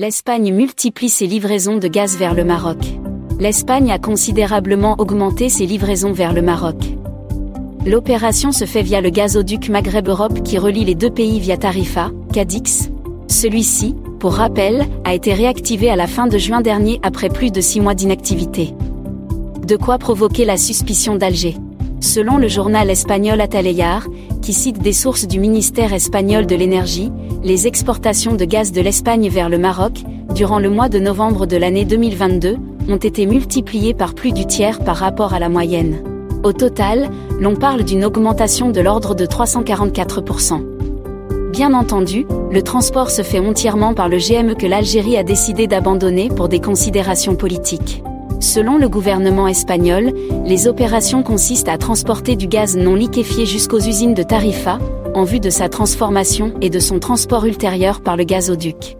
L'Espagne multiplie ses livraisons de gaz vers le Maroc. L'Espagne a considérablement augmenté ses livraisons vers le Maroc. L'opération se fait via le gazoduc Maghreb Europe qui relie les deux pays via Tarifa, Cadix. Celui-ci, pour rappel, a été réactivé à la fin de juin dernier après plus de six mois d'inactivité. De quoi provoquer la suspicion d'Alger. Selon le journal espagnol Ataleyar, qui cite des sources du ministère espagnol de l'énergie, les exportations de gaz de l'Espagne vers le Maroc, durant le mois de novembre de l'année 2022, ont été multipliées par plus du tiers par rapport à la moyenne. Au total, l'on parle d'une augmentation de l'ordre de 344%. Bien entendu, le transport se fait entièrement par le GME que l'Algérie a décidé d'abandonner pour des considérations politiques. Selon le gouvernement espagnol, les opérations consistent à transporter du gaz non liquéfié jusqu'aux usines de Tarifa, en vue de sa transformation et de son transport ultérieur par le gazoduc.